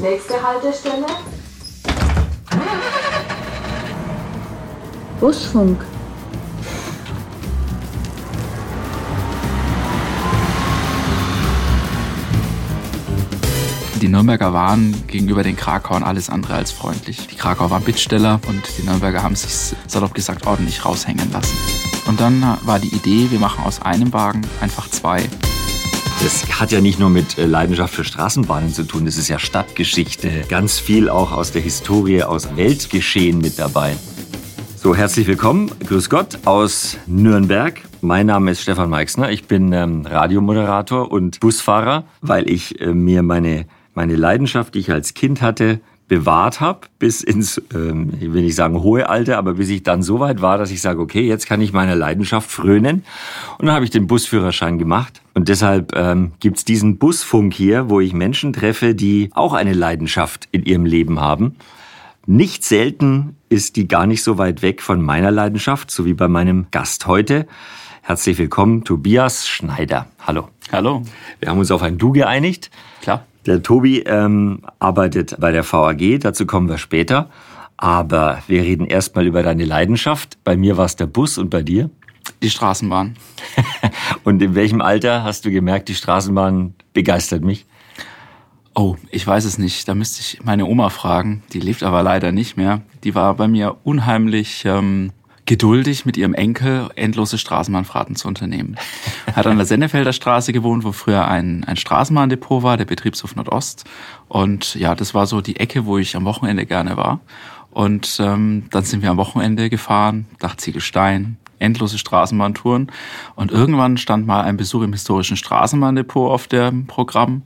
Nächste Haltestelle. Busfunk. Die Nürnberger waren gegenüber den Krakauern alles andere als freundlich. Die Krakauer waren Bittsteller und die Nürnberger haben sich salopp gesagt ordentlich raushängen lassen. Und dann war die Idee, wir machen aus einem Wagen einfach zwei. Das hat ja nicht nur mit äh, Leidenschaft für Straßenbahnen zu tun, das ist ja Stadtgeschichte. Ganz viel auch aus der Historie, aus Weltgeschehen mit dabei. So, herzlich willkommen. Grüß Gott aus Nürnberg. Mein Name ist Stefan Meixner. Ich bin ähm, Radiomoderator und Busfahrer, weil ich äh, mir meine meine Leidenschaft, die ich als Kind hatte, bewahrt habe, bis ins, ähm, ich will nicht sagen hohe Alter, aber bis ich dann so weit war, dass ich sage, okay, jetzt kann ich meiner Leidenschaft frönen. Und dann habe ich den Busführerschein gemacht. Und deshalb ähm, gibt's diesen Busfunk hier, wo ich Menschen treffe, die auch eine Leidenschaft in ihrem Leben haben. Nicht selten ist die gar nicht so weit weg von meiner Leidenschaft, so wie bei meinem Gast heute. Herzlich willkommen, Tobias Schneider. Hallo. Hallo. Wir haben uns auf ein Du geeinigt. Klar. Der Tobi ähm, arbeitet bei der VAG, dazu kommen wir später. Aber wir reden erstmal über deine Leidenschaft. Bei mir war es der Bus und bei dir? Die Straßenbahn. und in welchem Alter hast du gemerkt, die Straßenbahn begeistert mich? Oh, ich weiß es nicht. Da müsste ich meine Oma fragen. Die lebt aber leider nicht mehr. Die war bei mir unheimlich ähm, geduldig mit ihrem Enkel endlose Straßenbahnfahrten zu unternehmen. Hat an der Sennefelder Straße gewohnt, wo früher ein, ein Straßenbahndepot war, der Betriebshof Nordost. Und ja, das war so die Ecke, wo ich am Wochenende gerne war. Und ähm, dann sind wir am Wochenende gefahren nach Ziegelstein, endlose Straßenbahntouren. Und irgendwann stand mal ein Besuch im historischen Straßenbahndepot auf dem Programm.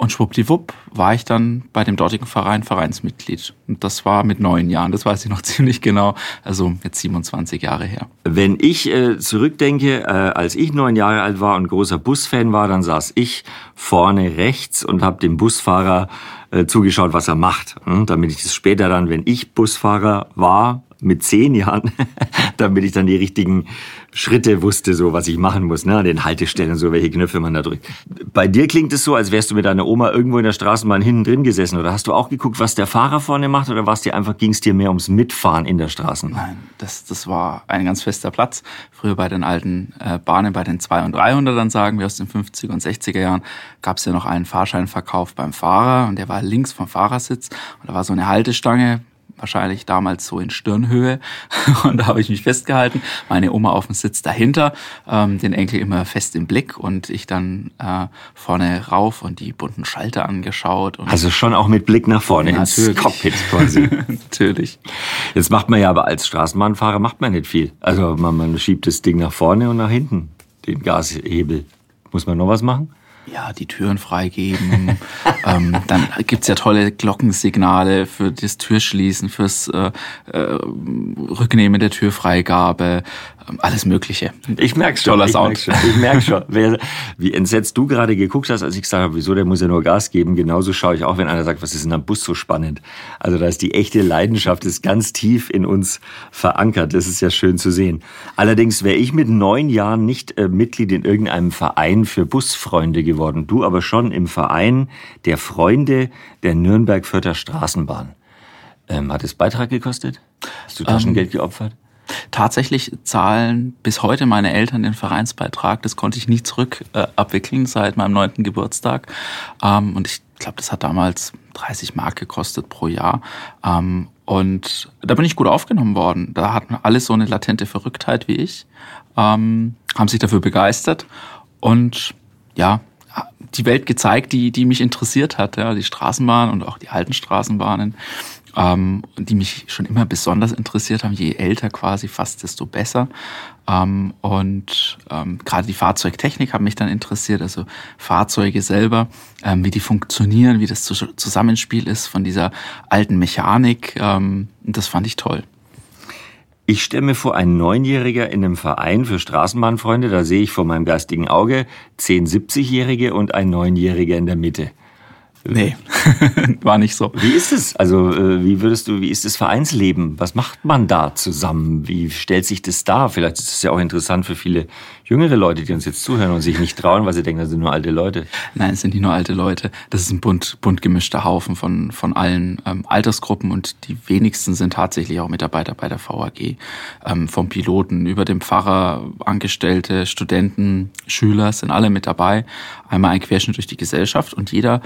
Und schwuppdiwupp war ich dann bei dem dortigen Verein Vereinsmitglied. Und das war mit neun Jahren, das weiß ich noch ziemlich genau, also jetzt 27 Jahre her. Wenn ich äh, zurückdenke, äh, als ich neun Jahre alt war und großer Busfan war, dann saß ich vorne rechts und habe dem Busfahrer äh, zugeschaut, was er macht. Hm? Damit ich das später dann, wenn ich Busfahrer war, mit zehn Jahren, damit ich dann die richtigen Schritte wusste, so was ich machen muss, ne, an den Haltestellen, so welche Knöpfe man da drückt. Bei dir klingt es so, als wärst du mit deiner Oma irgendwo in der Straßenbahn hinten drin gesessen, oder hast du auch geguckt, was der Fahrer vorne macht, oder war's dir einfach, ging es dir mehr ums Mitfahren in der Straßenbahn? Nein, das, das war ein ganz fester Platz. Früher bei den alten äh, Bahnen, bei den 200 und 300ern, sagen wir aus den 50er und 60er Jahren, gab es ja noch einen Fahrscheinverkauf beim Fahrer, und der war links vom Fahrersitz, und da war so eine Haltestange, wahrscheinlich damals so in Stirnhöhe. Und da habe ich mich festgehalten, meine Oma auf dem Sitz dahinter, ähm, den Enkel immer fest im Blick und ich dann äh, vorne rauf und die bunten Schalter angeschaut. Und also schon auch mit Blick nach vorne ins Cockpit quasi. natürlich. Jetzt macht man ja aber als Straßenbahnfahrer macht man nicht viel. Also man, man schiebt das Ding nach vorne und nach hinten, den Gashebel. Muss man noch was machen? Ja, die Türen freigeben. ähm, dann gibt's ja tolle Glockensignale für das Türschließen, fürs äh, äh, Rücknehmen der Türfreigabe, ähm, alles Mögliche. Ich merk's schon. Toller ich Sound. Schon, ich merk schon. Wer, wie entsetzt du gerade geguckt hast, als ich gesagt habe, wieso, der muss ja nur Gas geben. Genauso schaue ich auch, wenn einer sagt, was ist in einem Bus so spannend. Also da ist die echte Leidenschaft, ist ganz tief in uns verankert. Das ist ja schön zu sehen. Allerdings wäre ich mit neun Jahren nicht äh, Mitglied in irgendeinem Verein für Busfreunde geworden. Du aber schon im Verein der Freunde der Nürnberg-Fürther Straßenbahn. Ähm, hat es Beitrag gekostet? Hast du Taschengeld ähm, geopfert? Tatsächlich zahlen bis heute meine Eltern den Vereinsbeitrag. Das konnte ich nie zurück äh, abwickeln seit meinem neunten Geburtstag. Ähm, und ich glaube, das hat damals 30 Mark gekostet pro Jahr. Ähm, und da bin ich gut aufgenommen worden. Da hatten alle so eine latente Verrücktheit wie ich, ähm, haben sich dafür begeistert und ja, die Welt gezeigt, die, die mich interessiert hat, ja, die Straßenbahn und auch die alten Straßenbahnen ähm, die mich schon immer besonders interessiert haben. Je älter quasi fast, desto besser. Ähm, und ähm, gerade die Fahrzeugtechnik hat mich dann interessiert, also Fahrzeuge selber, ähm, wie die funktionieren, wie das Zusammenspiel ist von dieser alten Mechanik. Ähm, das fand ich toll. Ich stelle mir vor, ein Neunjähriger in einem Verein für Straßenbahnfreunde, da sehe ich vor meinem geistigen Auge zehn 70-Jährige und ein Neunjähriger in der Mitte. Nee, war nicht so. Wie ist es? Also, äh, wie würdest du, wie ist das Vereinsleben? Was macht man da zusammen? Wie stellt sich das dar? Vielleicht ist es ja auch interessant für viele jüngere Leute, die uns jetzt zuhören und sich nicht trauen, weil sie denken, das sind nur alte Leute. Nein, es sind nicht nur alte Leute. Das ist ein bunt, bunt gemischter Haufen von, von allen ähm, Altersgruppen und die wenigsten sind tatsächlich auch Mitarbeiter bei der VAG. Ähm, vom Piloten über den Pfarrer, Angestellte, Studenten, Schüler sind alle mit dabei. Einmal ein Querschnitt durch die Gesellschaft und jeder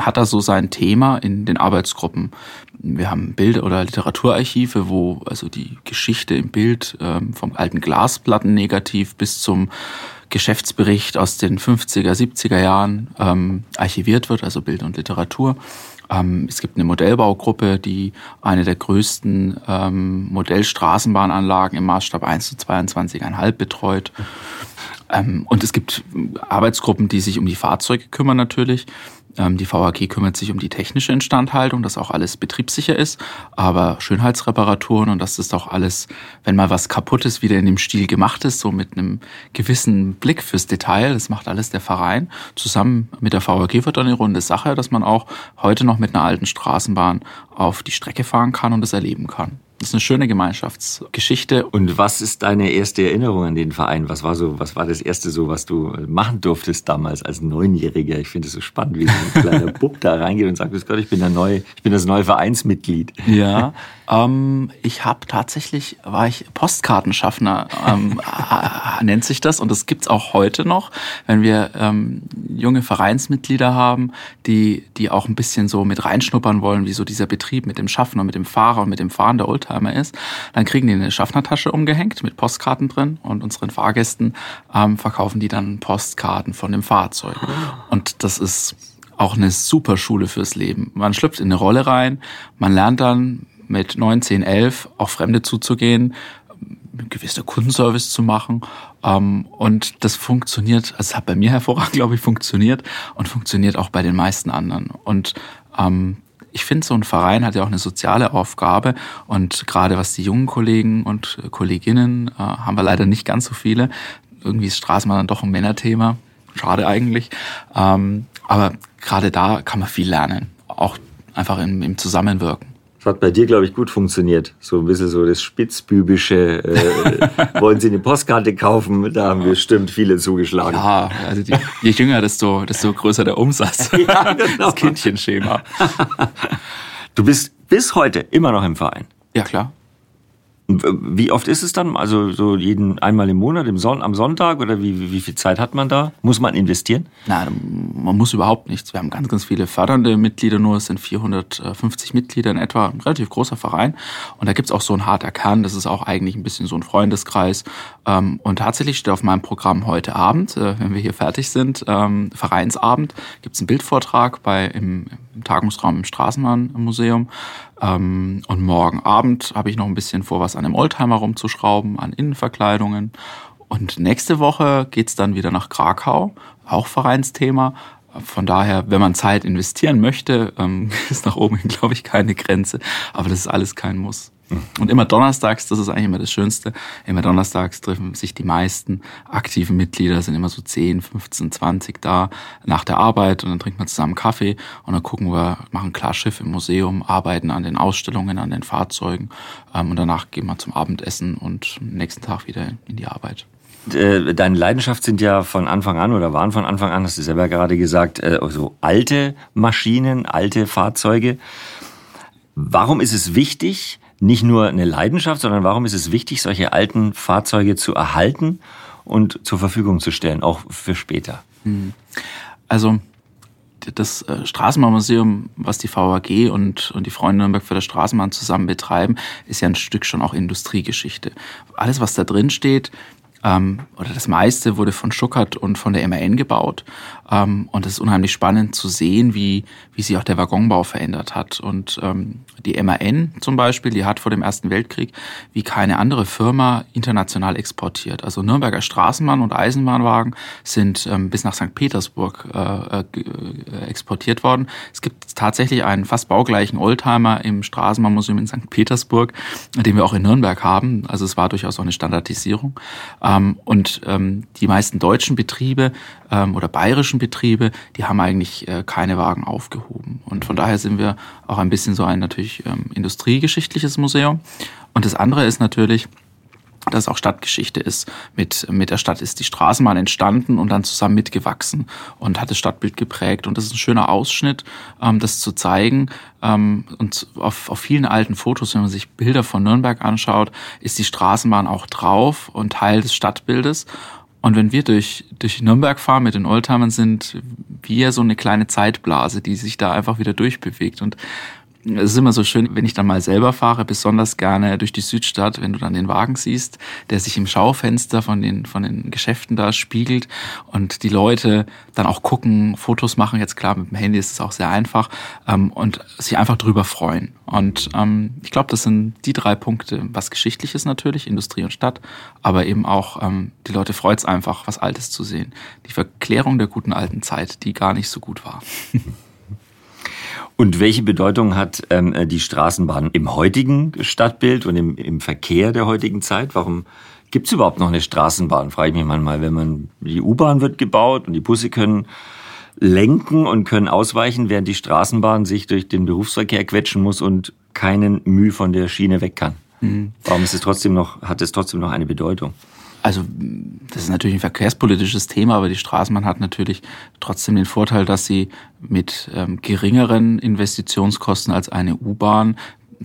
hat da so sein Thema in den Arbeitsgruppen. Wir haben Bild- oder Literaturarchive, wo also die Geschichte im Bild ähm, vom alten Glasplatten negativ bis zum Geschäftsbericht aus den 50er, 70er Jahren ähm, archiviert wird, also Bild und Literatur. Ähm, es gibt eine Modellbaugruppe, die eine der größten ähm, Modellstraßenbahnanlagen im Maßstab 1 zu 22,5 betreut. Ähm, und es gibt Arbeitsgruppen, die sich um die Fahrzeuge kümmern natürlich. Ähm, die VAG kümmert sich um die technische Instandhaltung, dass auch alles betriebssicher ist, aber Schönheitsreparaturen und dass das auch alles, wenn mal was kaputt ist, wieder in dem Stil gemacht ist, so mit einem gewissen Blick fürs Detail. Das macht alles der Verein. Zusammen mit der VAG wird dann eine runde Sache, dass man auch heute noch mit einer alten Straßenbahn auf die Strecke fahren kann und es erleben kann. Das ist eine schöne Gemeinschaftsgeschichte. Und was ist deine erste Erinnerung an den Verein? Was war so, was war das erste so, was du machen durftest damals als Neunjähriger? Ich finde es so spannend, wie so ein kleiner Bub da reingeht und sagt, Gott, ich bin der neue, ich bin das neue Vereinsmitglied. Ja, ähm, ich habe tatsächlich, war ich Postkartenschaffner, ähm, nennt sich das. Und das gibt's auch heute noch, wenn wir ähm, junge Vereinsmitglieder haben, die, die auch ein bisschen so mit reinschnuppern wollen, wie so dieser Betrieb mit dem Schaffner, mit dem Fahrer und mit dem Fahren der Oldtimer ist, dann kriegen die eine Schaffnertasche umgehängt mit Postkarten drin und unseren Fahrgästen ähm, verkaufen die dann Postkarten von dem Fahrzeug. Und das ist auch eine super Schule fürs Leben. Man schlüpft in eine Rolle rein, man lernt dann mit 19, 11 auch Fremde zuzugehen, gewisser Kundenservice zu machen. Ähm, und das funktioniert, also es hat bei mir hervorragend, glaube ich, funktioniert und funktioniert auch bei den meisten anderen. Und ähm, ich finde, so ein Verein hat ja auch eine soziale Aufgabe und gerade was die jungen Kollegen und Kolleginnen, äh, haben wir leider nicht ganz so viele. Irgendwie ist Straßenbahn dann doch ein Männerthema. Schade eigentlich. Ähm, aber gerade da kann man viel lernen. Auch einfach im, im Zusammenwirken. Das hat bei dir, glaube ich, gut funktioniert. So ein bisschen so das Spitzbübische. Äh, wollen Sie eine Postkarte kaufen? Da haben bestimmt viele zugeschlagen. Ja, also die, je jünger, desto, desto größer der Umsatz. ja, genau. Das Kindchenschema. Du bist bis heute immer noch im Verein. Ja, klar. Wie oft ist es dann? Also so jeden einmal im Monat, im Son am Sonntag oder wie, wie viel Zeit hat man da? Muss man investieren? Nein, man muss überhaupt nichts. Wir haben ganz, ganz viele fördernde Mitglieder nur. Es sind 450 Mitglieder in etwa, ein relativ großer Verein. Und da gibt's auch so ein harter Kern. Das ist auch eigentlich ein bisschen so ein Freundeskreis. Ähm, und tatsächlich steht auf meinem Programm heute Abend, äh, wenn wir hier fertig sind, ähm, Vereinsabend, gibt's einen Bildvortrag bei im, im Tagungsraum im Straßenbahnmuseum. Ähm, und morgen Abend habe ich noch ein bisschen vor, was an dem Oldtimer rumzuschrauben, an Innenverkleidungen. Und nächste Woche geht's dann wieder nach Krakau, auch Vereinsthema. Von daher, wenn man Zeit investieren möchte, ähm, ist nach oben hin, glaube ich, keine Grenze. Aber das ist alles kein Muss. Und immer donnerstags, das ist eigentlich immer das Schönste, immer donnerstags treffen sich die meisten aktiven Mitglieder, sind immer so 10, 15, 20 da nach der Arbeit und dann trinkt man zusammen Kaffee und dann gucken wir, machen Klarschiff im Museum, arbeiten an den Ausstellungen, an den Fahrzeugen ähm, und danach gehen wir zum Abendessen und am nächsten Tag wieder in die Arbeit. Äh, deine Leidenschaft sind ja von Anfang an oder waren von Anfang an, hast du selber gerade gesagt, äh, so alte Maschinen, alte Fahrzeuge. Warum ist es wichtig, nicht nur eine Leidenschaft, sondern warum ist es wichtig, solche alten Fahrzeuge zu erhalten und zur Verfügung zu stellen, auch für später? Hm. Also das äh, Straßenbahnmuseum, was die VAG und, und die Freunde Nürnberg für das Straßenbahn zusammen betreiben, ist ja ein Stück schon auch Industriegeschichte. Alles, was da drin steht, ähm, oder das meiste wurde von Schuckert und von der MAN gebaut. Ähm, und es ist unheimlich spannend zu sehen, wie, wie sich auch der Waggonbau verändert hat. Und ähm, die MAN zum Beispiel, die hat vor dem Ersten Weltkrieg wie keine andere Firma international exportiert. Also Nürnberger Straßenbahn und Eisenbahnwagen sind ähm, bis nach St. Petersburg äh, äh, exportiert worden. Es gibt tatsächlich einen fast baugleichen Oldtimer im Straßenbahnmuseum in St. Petersburg, den wir auch in Nürnberg haben. Also es war durchaus auch eine Standardisierung. Ähm, und ähm, die meisten deutschen Betriebe ähm, oder bayerischen Betriebe, die haben eigentlich äh, keine Wagen aufgehoben. Und von daher sind wir auch ein bisschen so ein natürlich ähm, industriegeschichtliches Museum. Und das andere ist natürlich, dass auch Stadtgeschichte ist. Mit, mit der Stadt ist die Straßenbahn entstanden und dann zusammen mitgewachsen und hat das Stadtbild geprägt. Und das ist ein schöner Ausschnitt, ähm, das zu zeigen. Ähm, und auf, auf vielen alten Fotos, wenn man sich Bilder von Nürnberg anschaut, ist die Straßenbahn auch drauf und Teil des Stadtbildes. Und wenn wir durch, durch Nürnberg fahren mit den Oldtimern, sind wir so eine kleine Zeitblase, die sich da einfach wieder durchbewegt. Und es ist immer so schön, wenn ich dann mal selber fahre, besonders gerne durch die Südstadt, wenn du dann den Wagen siehst, der sich im Schaufenster von den, von den Geschäften da spiegelt und die Leute dann auch gucken, Fotos machen. Jetzt klar, mit dem Handy ist es auch sehr einfach ähm, und sich einfach drüber freuen. Und ähm, ich glaube, das sind die drei Punkte, was geschichtlich ist natürlich, Industrie und Stadt, aber eben auch ähm, die Leute freut es einfach, was Altes zu sehen. Die Verklärung der guten alten Zeit, die gar nicht so gut war. Und welche Bedeutung hat ähm, die Straßenbahn im heutigen Stadtbild und im, im Verkehr der heutigen Zeit? Warum gibt es überhaupt noch eine Straßenbahn? Frage ich mich manchmal, wenn man die U-Bahn wird gebaut und die Busse können lenken und können ausweichen, während die Straßenbahn sich durch den Berufsverkehr quetschen muss und keinen Mühe von der Schiene weg kann. Mhm. Warum ist es trotzdem noch, hat es trotzdem noch eine Bedeutung? Also das ist natürlich ein verkehrspolitisches Thema, aber die Straßenbahn hat natürlich trotzdem den Vorteil, dass sie mit ähm, geringeren Investitionskosten als eine U-Bahn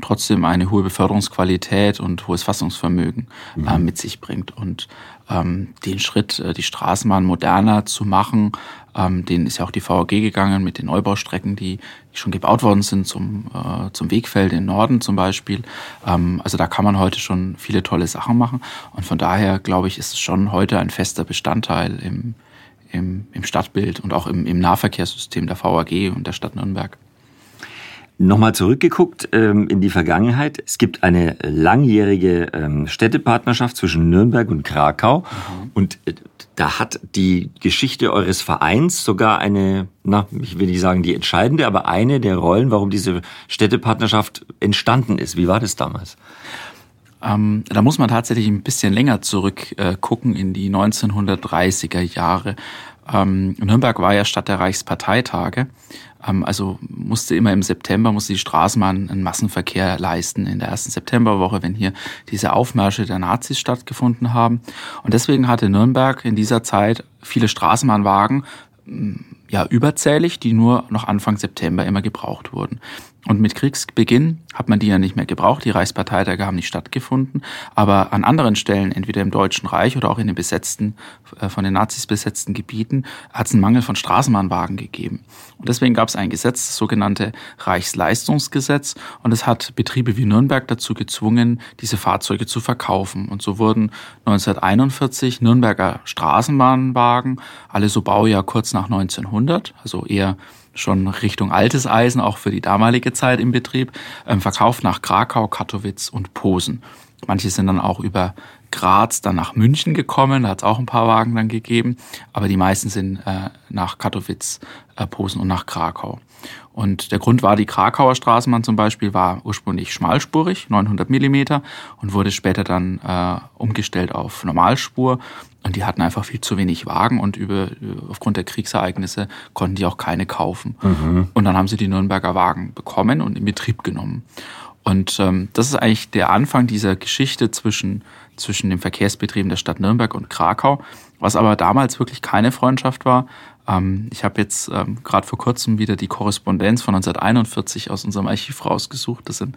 trotzdem eine hohe Beförderungsqualität und hohes Fassungsvermögen mhm. äh, mit sich bringt. Und ähm, den Schritt, äh, die Straßenbahn moderner zu machen, ähm, den ist ja auch die VAG gegangen mit den Neubaustrecken, die schon gebaut worden sind zum, äh, zum Wegfeld im Norden zum Beispiel. Ähm, also da kann man heute schon viele tolle Sachen machen. Und von daher, glaube ich, ist es schon heute ein fester Bestandteil im, im, im Stadtbild und auch im, im Nahverkehrssystem der VAG und der Stadt Nürnberg. Nochmal zurückgeguckt ähm, in die Vergangenheit. Es gibt eine langjährige ähm, Städtepartnerschaft zwischen Nürnberg und Krakau. Mhm. Und äh, da hat die Geschichte eures Vereins sogar eine, na, ich will nicht sagen die entscheidende, aber eine der Rollen, warum diese Städtepartnerschaft entstanden ist. Wie war das damals? Ähm, da muss man tatsächlich ein bisschen länger zurück äh, in die 1930er Jahre. Ähm, Nürnberg war ja Stadt der Reichsparteitage. Ähm, also musste immer im September, musste die Straßenbahn einen Massenverkehr leisten in der ersten Septemberwoche, wenn hier diese Aufmärsche der Nazis stattgefunden haben. Und deswegen hatte Nürnberg in dieser Zeit viele Straßenbahnwagen, ja, überzählig, die nur noch Anfang September immer gebraucht wurden. Und mit Kriegsbeginn hat man die ja nicht mehr gebraucht. Die Reichsparteitage haben nicht stattgefunden. Aber an anderen Stellen, entweder im Deutschen Reich oder auch in den besetzten, äh, von den Nazis besetzten Gebieten, hat es einen Mangel von Straßenbahnwagen gegeben. Und deswegen gab es ein Gesetz, das sogenannte Reichsleistungsgesetz. Und es hat Betriebe wie Nürnberg dazu gezwungen, diese Fahrzeuge zu verkaufen. Und so wurden 1941 Nürnberger Straßenbahnwagen, alle so Baujahr kurz nach 1900, also eher schon Richtung altes Eisen, auch für die damalige Zeit im Betrieb, ähm, verkauft nach Krakau, Katowice und Posen. Manche sind dann auch über Graz dann nach München gekommen, da hat es auch ein paar Wagen dann gegeben, aber die meisten sind äh, nach Katowice, äh, Posen und nach Krakau. Und der Grund war, die Krakauer Straßenbahn zum Beispiel war ursprünglich schmalspurig, 900 Millimeter, und wurde später dann äh, umgestellt auf Normalspur. Und die hatten einfach viel zu wenig Wagen und über, aufgrund der Kriegsereignisse konnten die auch keine kaufen. Mhm. Und dann haben sie die Nürnberger Wagen bekommen und in Betrieb genommen. Und ähm, das ist eigentlich der Anfang dieser Geschichte zwischen, zwischen den Verkehrsbetrieben der Stadt Nürnberg und Krakau, was aber damals wirklich keine Freundschaft war. Ähm, ich habe jetzt ähm, gerade vor kurzem wieder die Korrespondenz von 1941 aus unserem Archiv rausgesucht. Das sind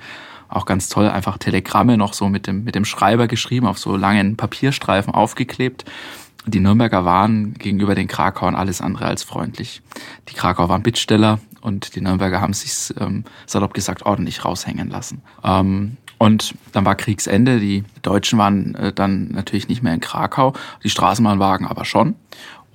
auch ganz toll, einfach Telegramme noch so mit dem, mit dem Schreiber geschrieben, auf so langen Papierstreifen aufgeklebt. Die Nürnberger waren gegenüber den Krakauern alles andere als freundlich. Die Krakauer waren Bittsteller und die Nürnberger haben sich ähm, salopp gesagt ordentlich raushängen lassen. Ähm, und dann war Kriegsende. Die Deutschen waren äh, dann natürlich nicht mehr in Krakau, die Straßenbahnwagen aber schon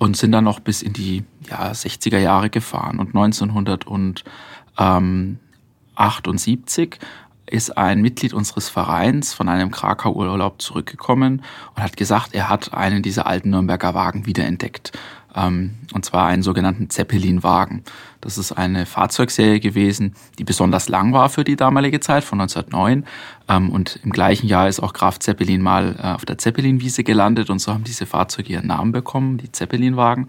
und sind dann noch bis in die ja, 60er Jahre gefahren. Und 1978 ist ein Mitglied unseres Vereins von einem Krakau-Urlaub zurückgekommen und hat gesagt, er hat einen dieser alten Nürnberger Wagen wiederentdeckt. Ähm, und zwar einen sogenannten Zeppelin-Wagen. Das ist eine Fahrzeugserie gewesen, die besonders lang war für die damalige Zeit, von 1909. Ähm, und im gleichen Jahr ist auch Graf Zeppelin mal äh, auf der Zeppelin-Wiese gelandet und so haben diese Fahrzeuge ihren Namen bekommen, die Zeppelin-Wagen.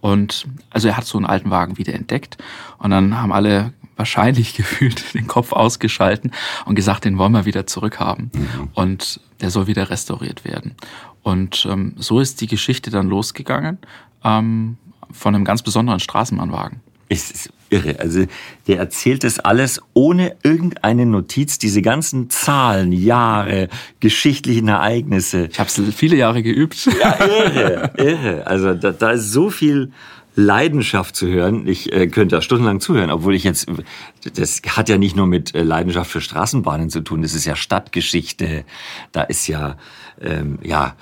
Und also er hat so einen alten Wagen wieder entdeckt und dann haben alle wahrscheinlich gefühlt den Kopf ausgeschalten und gesagt, den wollen wir wieder zurückhaben. Mhm. Und der soll wieder restauriert werden. Und ähm, so ist die Geschichte dann losgegangen ähm, von einem ganz besonderen Straßenbahnwagen. Es ist irre. Also der erzählt das alles ohne irgendeine Notiz, diese ganzen Zahlen, Jahre, geschichtlichen Ereignisse. Ich habe es viele Jahre geübt. Ja, irre, irre. Also da, da ist so viel Leidenschaft zu hören. Ich äh, könnte da stundenlang zuhören, obwohl ich jetzt, das hat ja nicht nur mit äh, Leidenschaft für Straßenbahnen zu tun, das ist ja Stadtgeschichte, da ist ja, ähm, ja,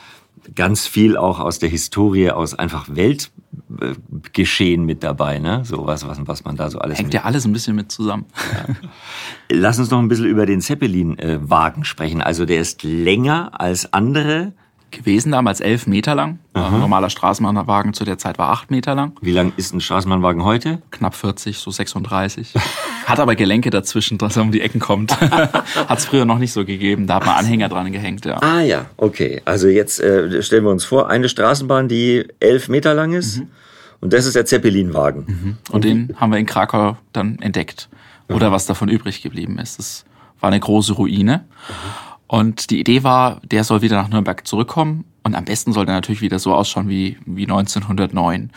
ganz viel auch aus der Historie, aus einfach Welt, Geschehen mit dabei, ne? So was, was, was man da so alles. Hängt ja alles ein bisschen mit zusammen. Ja. Lass uns noch ein bisschen über den Zeppelin-Wagen sprechen. Also der ist länger als andere gewesen, damals elf Meter lang. Aha. Ein normaler Straßenbahnwagen zu der Zeit war acht Meter lang. Wie lang ist ein Straßenbahnwagen heute? Knapp 40, so 36. Hat aber Gelenke dazwischen, dass er um die Ecken kommt. Hat es früher noch nicht so gegeben. Da hat man Anhänger dran gehängt, ja. Ah ja, okay. Also jetzt äh, stellen wir uns vor, eine Straßenbahn, die elf Meter lang ist. Mhm. Und das ist der Zeppelinwagen. Mhm. Und den haben wir in Krakau dann entdeckt. Oder mhm. was davon übrig geblieben ist. Das war eine große Ruine. Mhm. Und die Idee war, der soll wieder nach Nürnberg zurückkommen und am besten soll der natürlich wieder so ausschauen wie, wie 1909.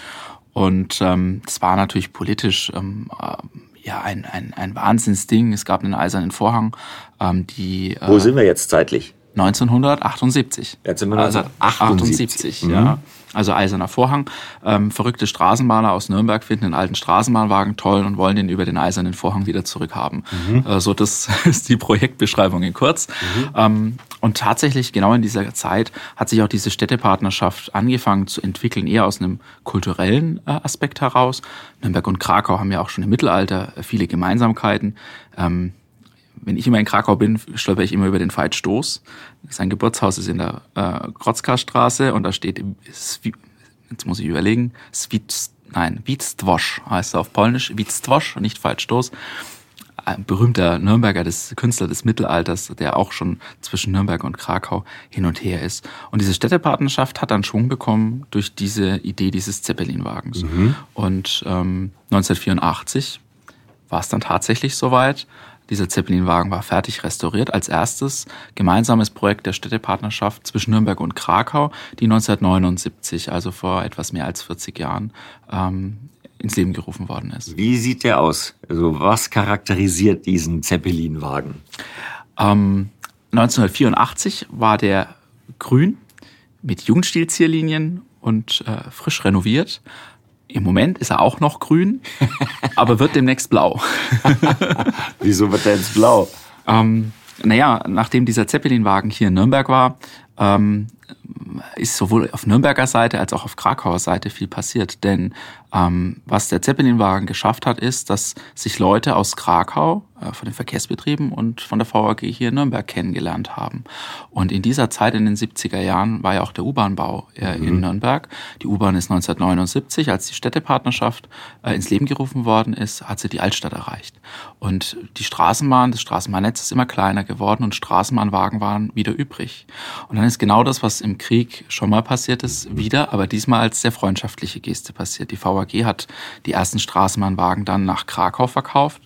Und ähm, das war natürlich politisch ähm, äh, ja ein, ein, ein Wahnsinnsding. Es gab einen eisernen Vorhang. Ähm, die, äh, Wo sind wir jetzt zeitlich? 1978. Jetzt sind wir 1978. Also 78, mhm. ja. Also Eiserner Vorhang. Ähm, verrückte Straßenbahner aus Nürnberg finden einen alten Straßenbahnwagen toll und wollen den über den Eisernen Vorhang wieder zurückhaben. Mhm. Äh, so, das ist die Projektbeschreibung in kurz. Mhm. Ähm, und tatsächlich, genau in dieser Zeit, hat sich auch diese Städtepartnerschaft angefangen zu entwickeln, eher aus einem kulturellen äh, Aspekt heraus. Nürnberg und Krakau haben ja auch schon im Mittelalter viele Gemeinsamkeiten. Ähm, wenn ich immer in Krakau bin, stolper ich immer über den Veitstoß. Sein Geburtshaus ist in der äh, Krotzka-Straße und da steht, jetzt muss ich überlegen, Svitz, nein, Witztwosch heißt er auf Polnisch, Witztwosch, nicht Veitstoß. Ein berühmter Nürnberger, des Künstler des Mittelalters, der auch schon zwischen Nürnberg und Krakau hin und her ist. Und diese Städtepartnerschaft hat dann Schwung bekommen durch diese Idee dieses Zeppelin-Wagens. Mhm. Und ähm, 1984 war es dann tatsächlich soweit. Dieser Zeppelin-Wagen war fertig restauriert als erstes gemeinsames Projekt der Städtepartnerschaft zwischen Nürnberg und Krakau, die 1979, also vor etwas mehr als 40 Jahren, ähm, ins Leben gerufen worden ist. Wie sieht der aus? Also was charakterisiert diesen Zeppelin-Wagen? Ähm, 1984 war der grün mit Jugendstilzierlinien und äh, frisch renoviert. Im Moment ist er auch noch grün, aber wird demnächst blau. Wieso wird er jetzt blau? Ähm, naja, nachdem dieser Zeppelin-Wagen hier in Nürnberg war, ähm, ist sowohl auf Nürnberger Seite als auch auf Krakauer Seite viel passiert. Denn ähm, was der Zeppelin-Wagen geschafft hat, ist, dass sich Leute aus Krakau, äh, von den Verkehrsbetrieben und von der VAG hier in Nürnberg kennengelernt haben. Und in dieser Zeit, in den 70er Jahren, war ja auch der U-Bahn-Bau äh, mhm. in Nürnberg. Die U-Bahn ist 1979, als die Städtepartnerschaft äh, ins Leben gerufen worden ist, hat sie die Altstadt erreicht. Und die Straßenbahn, das Straßenbahnnetz ist immer kleiner geworden und Straßenbahnwagen waren wieder übrig. Und dann ist genau das, was im Krieg schon mal passiert ist, wieder, aber diesmal als sehr freundschaftliche Geste passiert. Die VAG hat die ersten Straßenbahnwagen dann nach Krakau verkauft,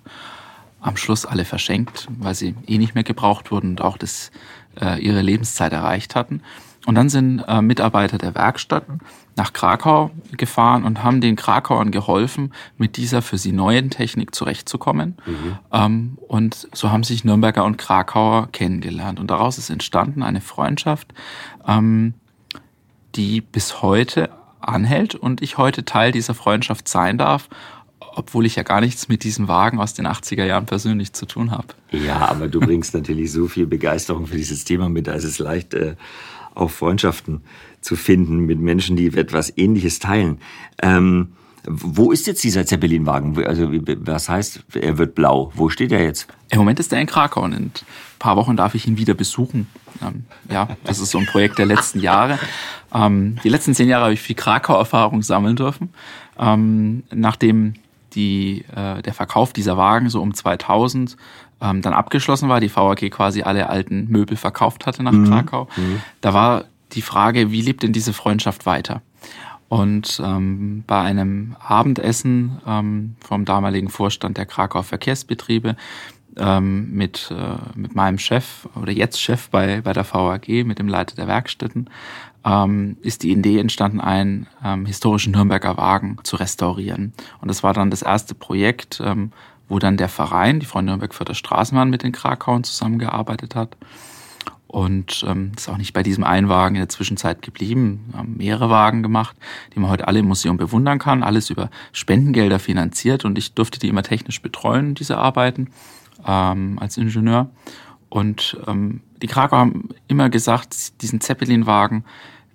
am Schluss alle verschenkt, weil sie eh nicht mehr gebraucht wurden und auch das, äh, ihre Lebenszeit erreicht hatten. Und dann sind äh, Mitarbeiter der Werkstätten nach Krakau gefahren und haben den Krakauern geholfen, mit dieser für sie neuen Technik zurechtzukommen. Mhm. Ähm, und so haben sich Nürnberger und Krakauer kennengelernt. Und daraus ist entstanden eine Freundschaft, ähm, die bis heute anhält und ich heute Teil dieser Freundschaft sein darf, obwohl ich ja gar nichts mit diesem Wagen aus den 80er Jahren persönlich zu tun habe. Ja, aber du bringst natürlich so viel Begeisterung für dieses Thema mit, da ist es leicht, äh, auch Freundschaften zu finden mit Menschen, die etwas Ähnliches teilen. Ähm, Wo ist jetzt dieser Zeppelinwagen? Also was heißt, er wird blau? Wo steht er jetzt? Im Moment ist er in Krakau und in ein paar Wochen darf ich ihn wieder besuchen. Ähm, ja, das ist so ein Projekt der letzten Jahre. Ähm, die letzten zehn Jahre habe ich viel Krakau-Erfahrung sammeln dürfen. Ähm, nachdem die, äh, der Verkauf dieser Wagen so um 2000 ähm, dann abgeschlossen war, die VAG quasi alle alten Möbel verkauft hatte nach mhm. Krakau, mhm. da war die Frage, wie lebt denn diese Freundschaft weiter? Und ähm, bei einem Abendessen ähm, vom damaligen Vorstand der Krakauer Verkehrsbetriebe ähm, mit, äh, mit meinem Chef oder jetzt Chef bei, bei der VAG, mit dem Leiter der Werkstätten, ähm, ist die Idee entstanden, einen ähm, historischen Nürnberger Wagen zu restaurieren. Und das war dann das erste Projekt, ähm, wo dann der Verein, die Freunde Nürnberg für das Straßenbahn mit den Krakauern zusammengearbeitet hat. Und ähm, ist auch nicht bei diesem einen Wagen in der Zwischenzeit geblieben. Wir haben mehrere Wagen gemacht, die man heute alle im Museum bewundern kann. Alles über Spendengelder finanziert und ich durfte die immer technisch betreuen, diese Arbeiten, ähm, als Ingenieur. Und ähm, die Krakau haben immer gesagt, diesen Zeppelin-Wagen,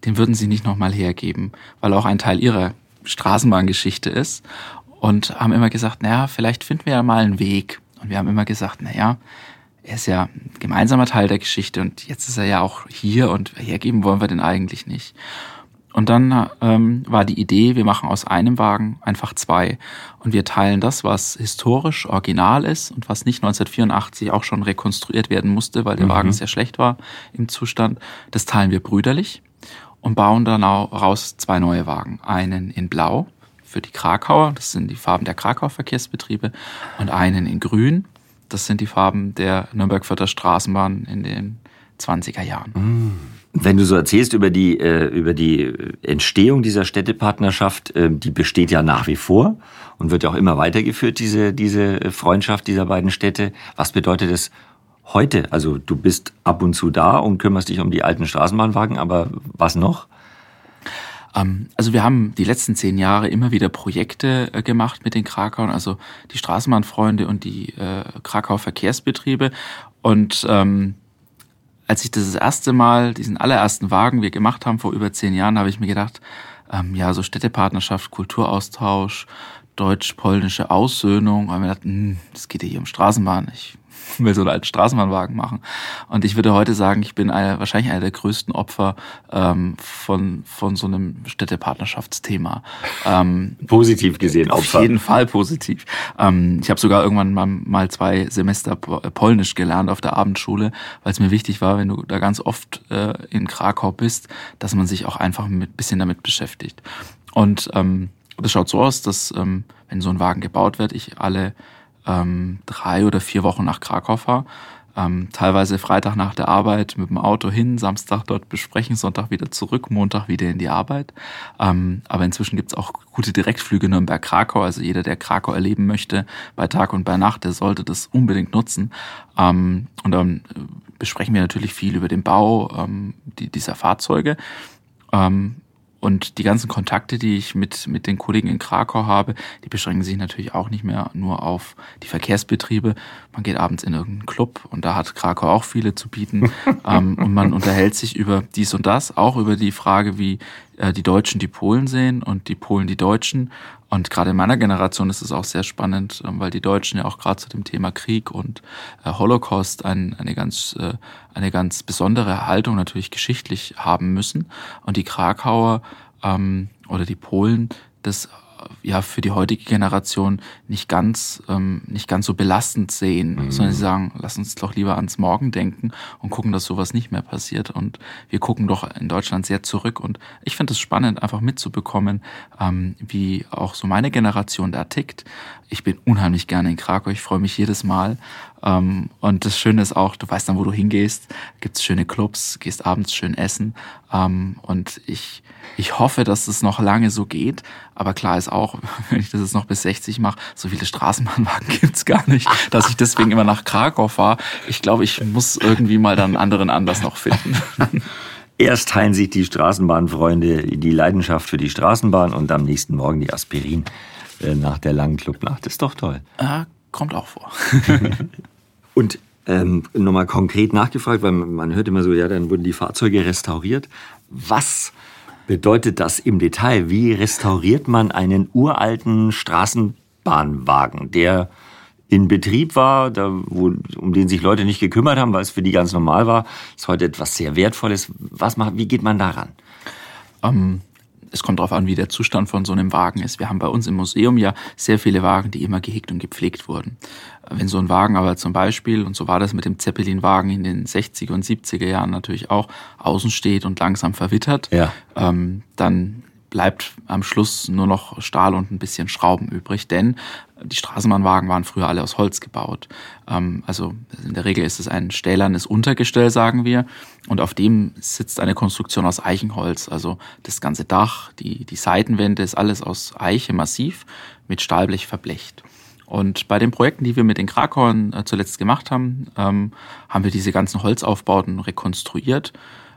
den würden sie nicht nochmal hergeben, weil auch ein Teil ihrer Straßenbahngeschichte ist. Und haben immer gesagt, naja, vielleicht finden wir ja mal einen Weg. Und wir haben immer gesagt, naja, er ist ja ein gemeinsamer Teil der Geschichte und jetzt ist er ja auch hier und hergeben wollen wir den eigentlich nicht. Und dann ähm, war die Idee, wir machen aus einem Wagen einfach zwei. Und wir teilen das, was historisch original ist und was nicht 1984 auch schon rekonstruiert werden musste, weil der mhm. Wagen sehr schlecht war im Zustand. Das teilen wir brüderlich und bauen dann auch raus zwei neue Wagen. Einen in Blau für die Krakauer, das sind die Farben der Krakauer Verkehrsbetriebe, und einen in Grün das sind die Farben der Nürnberg-Fürther Straßenbahn in den 20er Jahren. Mm. Wenn du so erzählst über die, äh, über die Entstehung dieser Städtepartnerschaft, äh, die besteht ja nach wie vor und wird ja auch immer weitergeführt, diese, diese Freundschaft dieser beiden Städte. Was bedeutet das heute? Also du bist ab und zu da und kümmerst dich um die alten Straßenbahnwagen, aber was noch? Ähm, also wir haben die letzten zehn Jahre immer wieder Projekte äh, gemacht mit den Krakauern, also die Straßenbahnfreunde und die äh, Krakauer Verkehrsbetriebe. Und ähm, als ich das, das erste Mal, diesen allerersten Wagen wir gemacht haben vor über zehn Jahren, habe ich mir gedacht, ähm, ja, so Städtepartnerschaft, Kulturaustausch, deutsch-polnische Aussöhnung, weil mir gedacht, hm, das geht ja hier um Straßenbahn. Ich will so einen alten Straßenbahnwagen machen. Und ich würde heute sagen, ich bin eine, wahrscheinlich einer der größten Opfer ähm, von, von so einem Städtepartnerschaftsthema. Ähm, positiv gesehen, Opfer. Auf jeden Fall positiv. Ähm, ich habe sogar irgendwann mal, mal zwei Semester Polnisch gelernt auf der Abendschule, weil es mir wichtig war, wenn du da ganz oft äh, in Krakau bist, dass man sich auch einfach mit bisschen damit beschäftigt. Und ähm, das schaut so aus, dass ähm, wenn so ein Wagen gebaut wird, ich alle ähm, drei oder vier Wochen nach Krakau fahre. Ähm, teilweise Freitag nach der Arbeit mit dem Auto hin, Samstag dort besprechen, Sonntag wieder zurück, Montag wieder in die Arbeit. Ähm, aber inzwischen gibt's auch gute Direktflüge Nürnberg-Krakau. Also jeder, der Krakau erleben möchte, bei Tag und bei Nacht, der sollte das unbedingt nutzen. Ähm, und dann besprechen wir natürlich viel über den Bau ähm, die, dieser Fahrzeuge. Ähm, und die ganzen Kontakte, die ich mit, mit den Kollegen in Krakau habe, die beschränken sich natürlich auch nicht mehr nur auf die Verkehrsbetriebe. Man geht abends in irgendeinen Club und da hat Krakau auch viele zu bieten. ähm, und man unterhält sich über dies und das, auch über die Frage, wie äh, die Deutschen die Polen sehen und die Polen die Deutschen. Und gerade in meiner Generation ist es auch sehr spannend, ähm, weil die Deutschen ja auch gerade zu dem Thema Krieg und äh, Holocaust ein, eine ganz äh, eine ganz besondere Haltung natürlich geschichtlich haben müssen. Und die Krakauer ähm, oder die Polen das ja für die heutige Generation nicht ganz ähm, nicht ganz so belastend sehen, mhm. sondern sie sagen, lass uns doch lieber ans Morgen denken und gucken, dass sowas nicht mehr passiert. Und wir gucken doch in Deutschland sehr zurück. Und ich finde es spannend, einfach mitzubekommen, ähm, wie auch so meine Generation da tickt. Ich bin unheimlich gerne in Krakau. Ich freue mich jedes Mal. Ähm, und das Schöne ist auch, du weißt dann, wo du hingehst. Gibt's schöne Clubs, gehst abends schön essen. Ähm, und ich ich hoffe, dass es noch lange so geht. Aber klar ist auch, wenn ich das jetzt noch bis 60 mache, so viele Straßenbahnwagen gibt's gar nicht, dass ich deswegen immer nach Krakau fahre. Ich glaube, ich muss irgendwie mal dann einen anderen Anlass noch finden. Erst teilen sich die Straßenbahnfreunde die Leidenschaft für die Straßenbahn und am nächsten Morgen die Aspirin äh, nach der langen Clubnacht. Das ist doch toll. Äh, kommt auch vor. Und ähm, nochmal konkret nachgefragt, weil man hört immer so, ja, dann wurden die Fahrzeuge restauriert. Was bedeutet das im Detail? Wie restauriert man einen uralten Straßenbahnwagen, der in Betrieb war, da, wo, um den sich Leute nicht gekümmert haben, weil es für die ganz normal war, ist heute etwas sehr Wertvolles. Was macht, wie geht man daran? Ähm, es kommt darauf an, wie der Zustand von so einem Wagen ist. Wir haben bei uns im Museum ja sehr viele Wagen, die immer gehegt und gepflegt wurden. Wenn so ein Wagen aber zum Beispiel, und so war das mit dem Zeppelin-Wagen in den 60er und 70er Jahren natürlich auch, außen steht und langsam verwittert, ja. ähm, dann bleibt am Schluss nur noch Stahl und ein bisschen Schrauben übrig, denn die Straßenbahnwagen waren früher alle aus Holz gebaut. Ähm, also in der Regel ist es ein stählernes Untergestell, sagen wir, und auf dem sitzt eine Konstruktion aus Eichenholz. Also das ganze Dach, die, die Seitenwände ist alles aus Eiche massiv mit Stahlblech verblecht. Und bei den Projekten, die wir mit den Krakauern äh, zuletzt gemacht haben, ähm, haben wir diese ganzen Holzaufbauten rekonstruiert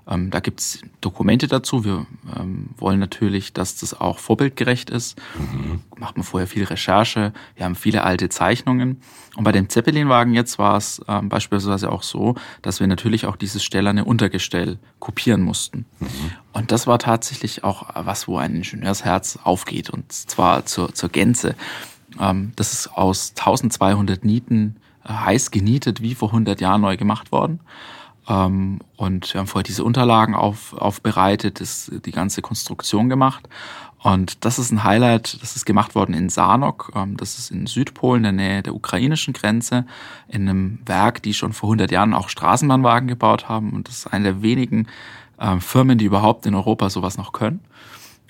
ähm, da gibt's Dokumente dazu. Wir ähm, wollen natürlich, dass das auch vorbildgerecht ist. Mhm. Macht man vorher viel Recherche. Wir haben viele alte Zeichnungen. Und bei dem Zeppelin-Wagen jetzt war es ähm, beispielsweise auch so, dass wir natürlich auch dieses stählerne Untergestell kopieren mussten. Mhm. Und das war tatsächlich auch was, wo ein Ingenieursherz aufgeht. Und zwar zur, zur Gänze. Ähm, das ist aus 1200 Nieten äh, heiß genietet, wie vor 100 Jahren neu gemacht worden. Ähm, und wir haben vorher diese Unterlagen auf, aufbereitet, das, die ganze Konstruktion gemacht. Und das ist ein Highlight, das ist gemacht worden in Sanok, ähm, das ist in Südpolen, in der Nähe der ukrainischen Grenze, in einem Werk, die schon vor 100 Jahren auch Straßenbahnwagen gebaut haben. Und das ist eine der wenigen ähm, Firmen, die überhaupt in Europa sowas noch können.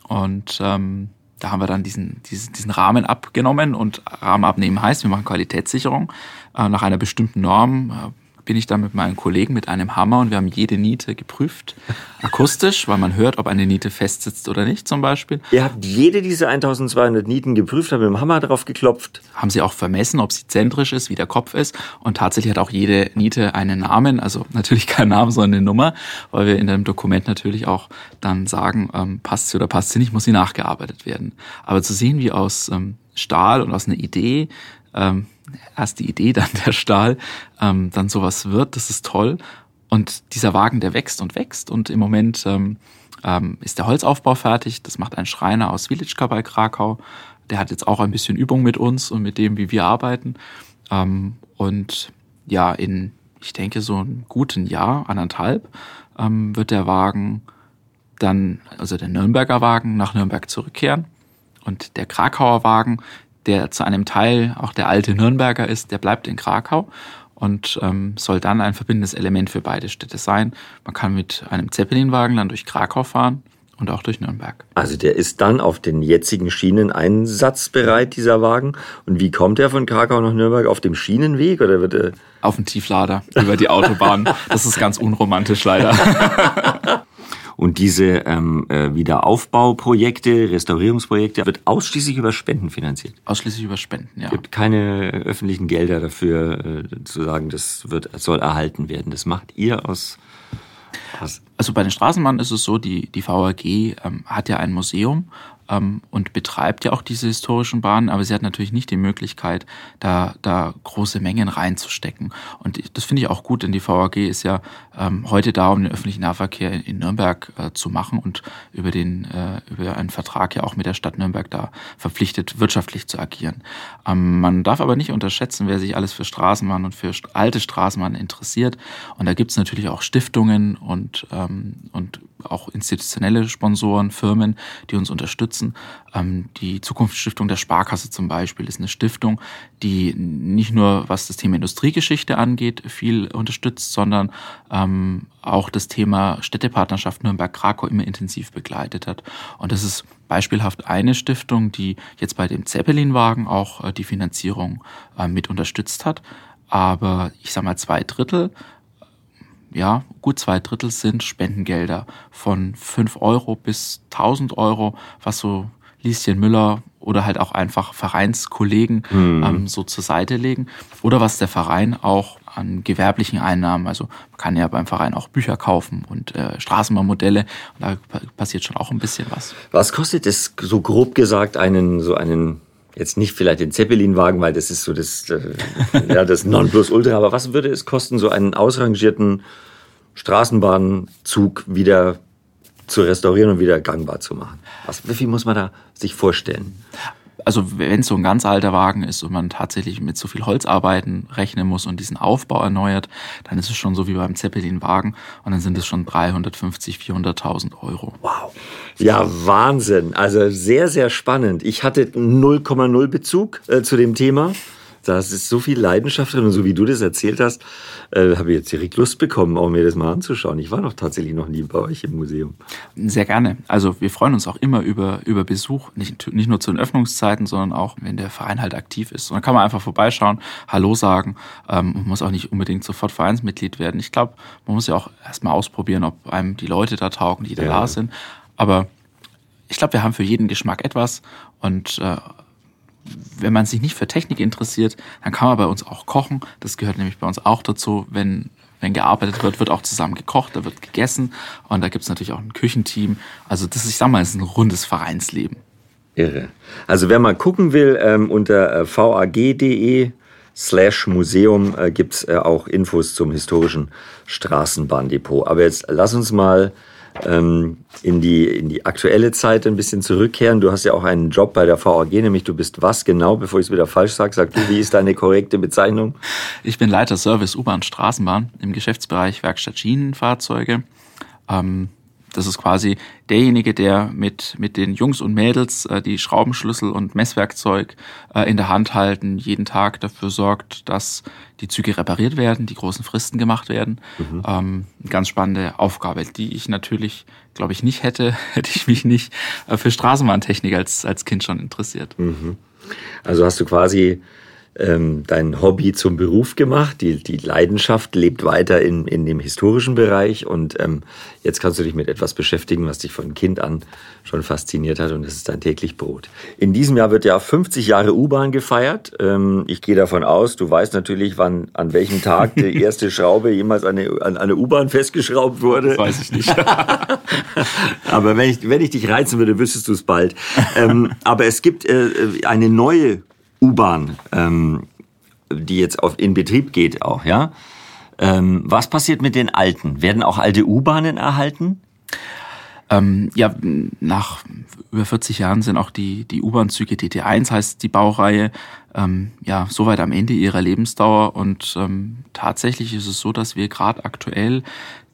Und ähm, da haben wir dann diesen, diesen, diesen Rahmen abgenommen und Rahmen abnehmen heißt, wir machen Qualitätssicherung äh, nach einer bestimmten Norm, äh, bin ich dann mit meinen Kollegen mit einem Hammer und wir haben jede Niete geprüft, akustisch, weil man hört, ob eine Niete festsitzt oder nicht zum Beispiel. Ihr habt jede dieser 1200 Nieten geprüft, habt mit dem Hammer drauf geklopft. Haben sie auch vermessen, ob sie zentrisch ist, wie der Kopf ist und tatsächlich hat auch jede Niete einen Namen, also natürlich kein Name, sondern eine Nummer, weil wir in dem Dokument natürlich auch dann sagen, ähm, passt sie oder passt sie nicht, muss sie nachgearbeitet werden. Aber zu sehen, wie aus ähm, Stahl und aus einer Idee ähm, erst die Idee, dann der Stahl, ähm, dann sowas wird, das ist toll. Und dieser Wagen, der wächst und wächst und im Moment ähm, ähm, ist der Holzaufbau fertig. Das macht ein Schreiner aus Wieliczka bei Krakau. Der hat jetzt auch ein bisschen Übung mit uns und mit dem, wie wir arbeiten. Ähm, und ja, in, ich denke, so einem guten Jahr, anderthalb, ähm, wird der Wagen dann, also der Nürnberger Wagen, nach Nürnberg zurückkehren. Und der Krakauer Wagen, der zu einem Teil auch der alte Nürnberger ist, der bleibt in Krakau und ähm, soll dann ein verbindendes Element für beide Städte sein. Man kann mit einem Zeppelinwagen dann durch Krakau fahren und auch durch Nürnberg. Also der ist dann auf den jetzigen Schienen einsatzbereit, dieser Wagen. Und wie kommt er von Krakau nach Nürnberg? Auf dem Schienenweg oder wird er... Auf dem Tieflader über die Autobahn. Das ist ganz unromantisch leider. Und diese ähm, äh, Wiederaufbauprojekte, Restaurierungsprojekte wird ausschließlich über Spenden finanziert. Ausschließlich über Spenden, ja. Es gibt keine öffentlichen Gelder dafür, äh, zu sagen, das wird, soll erhalten werden. Das macht ihr aus was? Also bei den Straßenbahnen ist es so, die, die VAG ähm, hat ja ein Museum ähm, und betreibt ja auch diese historischen Bahnen, aber sie hat natürlich nicht die Möglichkeit, da, da große Mengen reinzustecken. Und das finde ich auch gut, denn die VAG ist ja ähm, heute da, um den öffentlichen Nahverkehr in, in Nürnberg äh, zu machen und über, den, äh, über einen Vertrag ja auch mit der Stadt Nürnberg da verpflichtet, wirtschaftlich zu agieren. Ähm, man darf aber nicht unterschätzen, wer sich alles für Straßenbahnen und für alte Straßenbahnen interessiert. Und da gibt es natürlich auch Stiftungen und, ähm, und auch institutionelle Sponsoren, Firmen, die uns unterstützen. Ähm, die Zukunftsstiftung der Sparkasse zum Beispiel ist eine Stiftung, die nicht nur was das Thema Industriegeschichte angeht, viel unterstützt, sondern ähm, auch das Thema Städtepartnerschaft Nürnberg-Krakau immer intensiv begleitet hat. Und das ist beispielhaft eine Stiftung, die jetzt bei dem Zeppelin-Wagen auch äh, die Finanzierung äh, mit unterstützt hat. Aber ich sage mal, zwei Drittel ja, gut zwei Drittel sind Spendengelder von fünf Euro bis tausend Euro, was so Lieschen Müller oder halt auch einfach Vereinskollegen mhm. ähm, so zur Seite legen. Oder was der Verein auch an gewerblichen Einnahmen, also man kann ja beim Verein auch Bücher kaufen und äh, Straßenbahnmodelle, da passiert schon auch ein bisschen was. Was kostet es so grob gesagt einen so einen jetzt nicht vielleicht den Zeppelin-Wagen, weil das ist so das, äh, ja, das Nonplusultra, aber was würde es kosten, so einen ausrangierten Straßenbahnzug wieder zu restaurieren und wieder gangbar zu machen. Was, wie viel muss man da sich vorstellen? Also wenn es so ein ganz alter Wagen ist und man tatsächlich mit so viel Holzarbeiten rechnen muss und diesen Aufbau erneuert, dann ist es schon so wie beim Zeppelin-Wagen und dann sind es schon 350, 400.000 Euro. Wow. Ja, Wahnsinn. Also sehr, sehr spannend. Ich hatte 0,0 Bezug äh, zu dem Thema. Da ist so viel Leidenschaft drin und so wie du das erzählt hast, äh, habe ich jetzt direkt Lust bekommen, auch mir das mal anzuschauen. Ich war noch tatsächlich noch nie bei euch im Museum. Sehr gerne. Also wir freuen uns auch immer über, über Besuch, nicht, nicht nur zu den Öffnungszeiten, sondern auch, wenn der Verein halt aktiv ist. Und dann kann man einfach vorbeischauen, Hallo sagen. Ähm, man muss auch nicht unbedingt sofort Vereinsmitglied werden. Ich glaube, man muss ja auch erstmal ausprobieren, ob einem die Leute da taugen, die da, ja. da sind. Aber ich glaube, wir haben für jeden Geschmack etwas und äh, wenn man sich nicht für Technik interessiert, dann kann man bei uns auch kochen. Das gehört nämlich bei uns auch dazu. Wenn, wenn gearbeitet wird, wird auch zusammen gekocht, da wird gegessen. Und da gibt es natürlich auch ein Küchenteam. Also das ist, ich sag mal, ist ein rundes Vereinsleben. Irre. Also wer mal gucken will, ähm, unter äh, vag.de slash Museum äh, gibt es äh, auch Infos zum historischen Straßenbahndepot. Aber jetzt lass uns mal ähm, in, die, in die aktuelle Zeit ein bisschen zurückkehren. Du hast ja auch einen Job bei der VAG, nämlich du bist was genau, bevor ich es wieder falsch sage, sag du, wie ist deine korrekte Bezeichnung? Ich bin Leiter Service U-Bahn Straßenbahn im Geschäftsbereich Werkstatt Schienenfahrzeuge. Ähm, das ist quasi derjenige, der mit, mit den Jungs und Mädels äh, die Schraubenschlüssel und Messwerkzeug äh, in der Hand halten, jeden Tag dafür sorgt, dass die Züge repariert werden, die großen Fristen gemacht werden. Mhm. Ähm, ganz spannende Aufgabe, die ich natürlich, glaube ich, nicht hätte, hätte ich mich nicht äh, für Straßenbahntechnik als, als Kind schon interessiert. Mhm. Also hast du quasi ähm, dein Hobby zum Beruf gemacht. Die, die Leidenschaft lebt weiter in, in dem historischen Bereich und ähm, jetzt kannst du dich mit etwas beschäftigen, was dich von Kind an schon fasziniert hat und das ist dein täglich Brot. In diesem Jahr wird ja 50 Jahre U-Bahn gefeiert. Ähm, ich gehe davon aus, du weißt natürlich, wann, an welchem Tag die erste Schraube jemals an eine, an eine U-Bahn festgeschraubt wurde. Das weiß ich nicht. aber wenn ich, wenn ich dich reizen würde, wüsstest du es bald. Ähm, aber es gibt äh, eine neue U-Bahn, ähm, die jetzt auf, in Betrieb geht auch, ja. Ähm, was passiert mit den alten? Werden auch alte U-Bahnen erhalten? Ähm, ja, nach über 40 Jahren sind auch die, die U-Bahn-Züge DT1 heißt die Baureihe, ähm, ja, soweit am Ende ihrer Lebensdauer. Und ähm, tatsächlich ist es so, dass wir gerade aktuell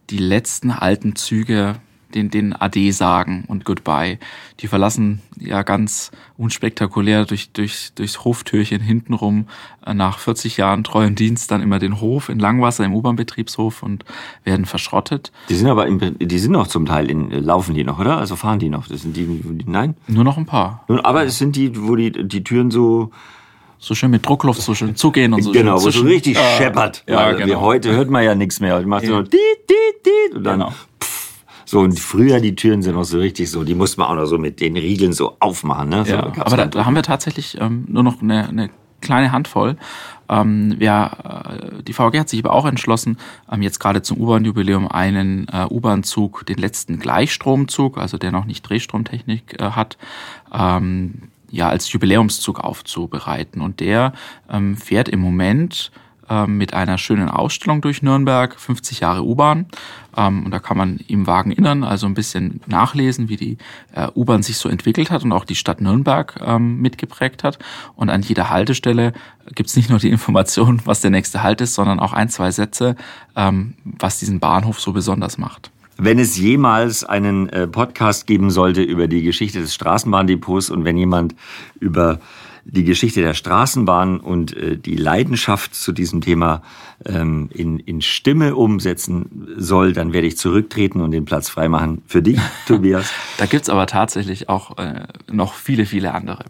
die letzten alten Züge den, den Ade sagen und Goodbye. Die verlassen ja ganz unspektakulär durch, durch, durchs Hoftürchen hintenrum äh, nach 40 Jahren treuen Dienst dann immer den Hof in Langwasser im U-Bahn-Betriebshof und werden verschrottet. Die sind aber, im, die sind noch zum Teil in, laufen die noch, oder? Also fahren die noch? Das sind die, die nein? Nur noch ein paar. Aber es sind die, wo die, die Türen so, so schön mit Druckluft so schön zugehen und so. Genau, wo so richtig äh, scheppert. Ja, genau. Heute hört man ja nichts mehr. Macht ja. nur dit, dit, dit und dann genau. So, und früher die Türen sind noch so richtig so, die muss man auch noch so mit den Riegeln so aufmachen. Ne? So, ja, aber da, da, haben wir tatsächlich ähm, nur noch eine, eine kleine Handvoll. Ähm, ja, äh, die VG hat sich aber auch entschlossen, ähm, jetzt gerade zum U-Bahn-Jubiläum einen äh, U-Bahn-Zug, den letzten Gleichstromzug, also der noch nicht Drehstromtechnik äh, hat, ähm, ja, als Jubiläumszug aufzubereiten. Und der ähm, fährt im Moment mit einer schönen Ausstellung durch Nürnberg, 50 Jahre U-Bahn. Ähm, und da kann man im Wagen innern also ein bisschen nachlesen, wie die äh, U-Bahn sich so entwickelt hat und auch die Stadt Nürnberg ähm, mitgeprägt hat. Und an jeder Haltestelle gibt's nicht nur die Information, was der nächste Halt ist, sondern auch ein, zwei Sätze, ähm, was diesen Bahnhof so besonders macht. Wenn es jemals einen äh, Podcast geben sollte über die Geschichte des Straßenbahndepots und wenn jemand über die Geschichte der Straßenbahn und äh, die Leidenschaft zu diesem Thema ähm, in, in Stimme umsetzen soll, dann werde ich zurücktreten und den Platz freimachen für dich, Tobias. da gibt's aber tatsächlich auch äh, noch viele, viele andere.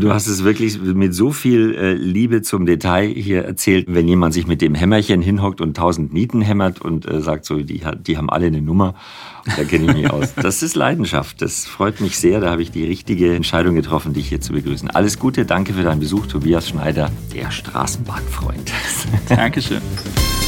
du hast es wirklich mit so viel äh, Liebe zum Detail hier erzählt. Wenn jemand sich mit dem Hämmerchen hinhockt und tausend Nieten hämmert und äh, sagt so, die, die haben alle eine Nummer, da kenne ich mich aus. Das ist Leidenschaft. Das freut mich sehr. Da habe ich die richtige Entscheidung getroffen, dich hier zu begrüßen. Alles Gute, danke für deinen Besuch, Tobias Schneider, der Straßenbahnfreund. Dankeschön. Thank you.